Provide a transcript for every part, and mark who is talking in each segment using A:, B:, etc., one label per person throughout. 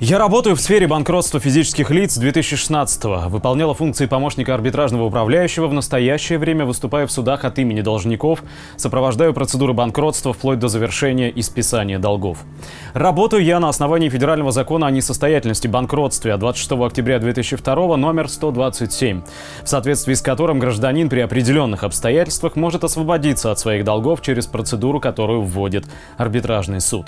A: Я работаю в сфере банкротства физических лиц с 2016-го. Выполняла функции помощника арбитражного управляющего. В настоящее время выступаю в судах от имени должников. Сопровождаю процедуры банкротства вплоть до завершения и списания долгов. Работаю я на основании федерального закона о несостоятельности банкротстве от 26 октября 2002 номер 127, в соответствии с которым гражданин при определенных обстоятельствах может освободиться от своих долгов через процедуру, которую вводит арбитражный суд.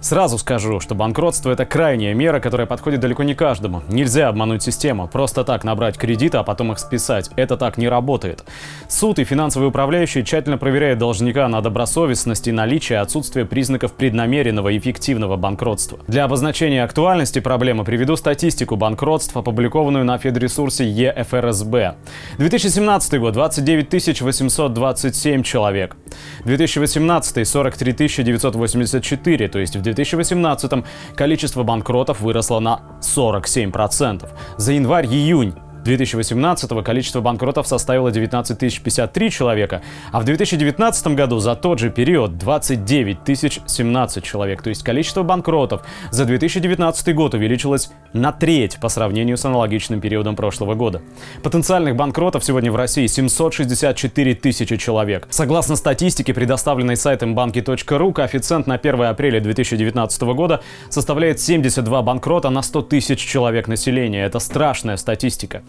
A: Сразу скажу, что банкротство – это крайняя мера, которая подходит далеко не каждому. Нельзя обмануть систему, просто так набрать кредиты, а потом их списать. Это так не работает. Суд и финансовые управляющие тщательно проверяют должника на добросовестность и наличие отсутствия признаков преднамеренного и эффективного банкротства. Для обозначения актуальности проблемы приведу статистику банкротств, опубликованную на федресурсе ЕФРСБ. 2017 год – 29 827 человек. 2018 – 43 984, то есть в 2018 количество банкротов выросло на 47%. За январь-июнь 2018 количество банкротов составило 19 053 человека, а в 2019 году за тот же период 29 017 человек. То есть количество банкротов за 2019 год увеличилось на треть по сравнению с аналогичным периодом прошлого года. Потенциальных банкротов сегодня в России 764 тысячи человек. Согласно статистике, предоставленной сайтом банки.ру, коэффициент на 1 апреля 2019 года составляет 72 банкрота на 100 тысяч человек населения. Это страшная статистика.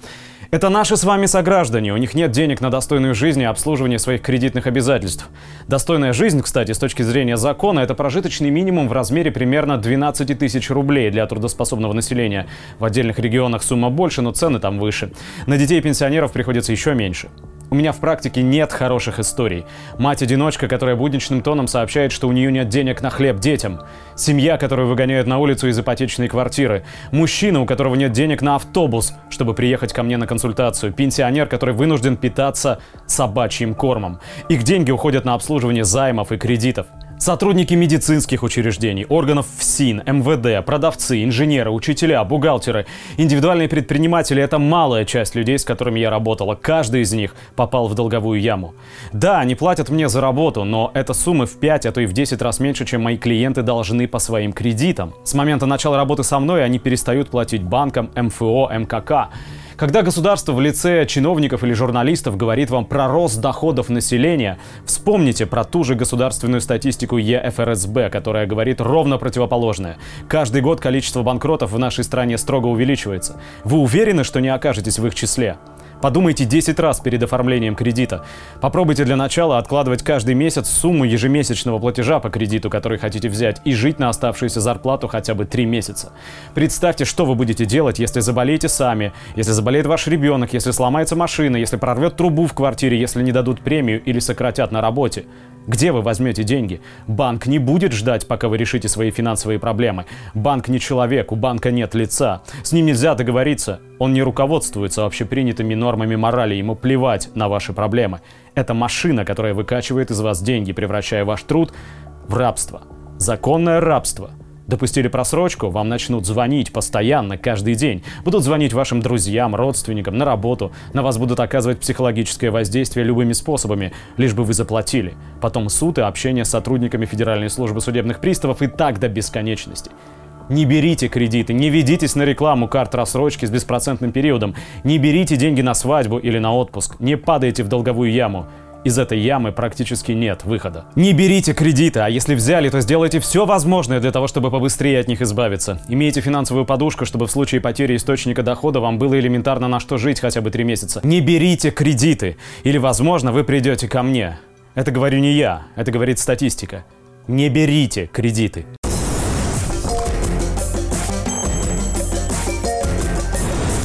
A: Это наши с вами сограждане, у них нет денег на достойную жизнь и обслуживание своих кредитных обязательств. Достойная жизнь, кстати, с точки зрения закона, это прожиточный минимум в размере примерно 12 тысяч рублей для трудоспособного населения. В отдельных регионах сумма больше, но цены там выше. На детей и пенсионеров приходится еще меньше. У меня в практике нет хороших историй. Мать-одиночка, которая будничным тоном сообщает, что у нее нет денег на хлеб детям. Семья, которую выгоняют на улицу из ипотечной квартиры. Мужчина, у которого нет денег на автобус, чтобы приехать ко мне на консультацию. Пенсионер, который вынужден питаться собачьим кормом. Их деньги уходят на обслуживание займов и кредитов. Сотрудники медицинских учреждений, органов ФСИН, МВД, продавцы, инженеры, учителя, бухгалтеры, индивидуальные предприниматели – это малая часть людей, с которыми я работала. Каждый из них попал в долговую яму. Да, они платят мне за работу, но это суммы в 5, а то и в 10 раз меньше, чем мои клиенты должны по своим кредитам. С момента начала работы со мной они перестают платить банкам, МФО, МКК. Когда государство в лице чиновников или журналистов говорит вам про рост доходов населения, вспомните про ту же государственную статистику ЕФРСБ, которая говорит ровно противоположное. Каждый год количество банкротов в нашей стране строго увеличивается. Вы уверены, что не окажетесь в их числе? Подумайте 10 раз перед оформлением кредита. Попробуйте для начала откладывать каждый месяц сумму ежемесячного платежа по кредиту, который хотите взять, и жить на оставшуюся зарплату хотя бы 3 месяца. Представьте, что вы будете делать, если заболеете сами, если заболеет ваш ребенок, если сломается машина, если прорвет трубу в квартире, если не дадут премию или сократят на работе. Где вы возьмете деньги? Банк не будет ждать, пока вы решите свои финансовые проблемы. Банк не человек, у банка нет лица. С ним нельзя договориться. Он не руководствуется общепринятыми нормами морали, ему плевать на ваши проблемы. Это машина, которая выкачивает из вас деньги, превращая ваш труд в рабство. Законное рабство – Допустили просрочку, вам начнут звонить постоянно, каждый день. Будут звонить вашим друзьям, родственникам, на работу. На вас будут оказывать психологическое воздействие любыми способами, лишь бы вы заплатили. Потом суд и общение с сотрудниками Федеральной службы судебных приставов и так до бесконечности. Не берите кредиты, не ведитесь на рекламу карт рассрочки с беспроцентным периодом, не берите деньги на свадьбу или на отпуск, не падайте в долговую яму. Из этой ямы практически нет выхода. Не берите кредиты, а если взяли, то сделайте все возможное для того, чтобы побыстрее от них избавиться. Имейте финансовую подушку, чтобы в случае потери источника дохода вам было элементарно на что жить хотя бы три месяца. Не берите кредиты, или, возможно, вы придете ко мне. Это говорю не я, это говорит статистика. Не берите кредиты.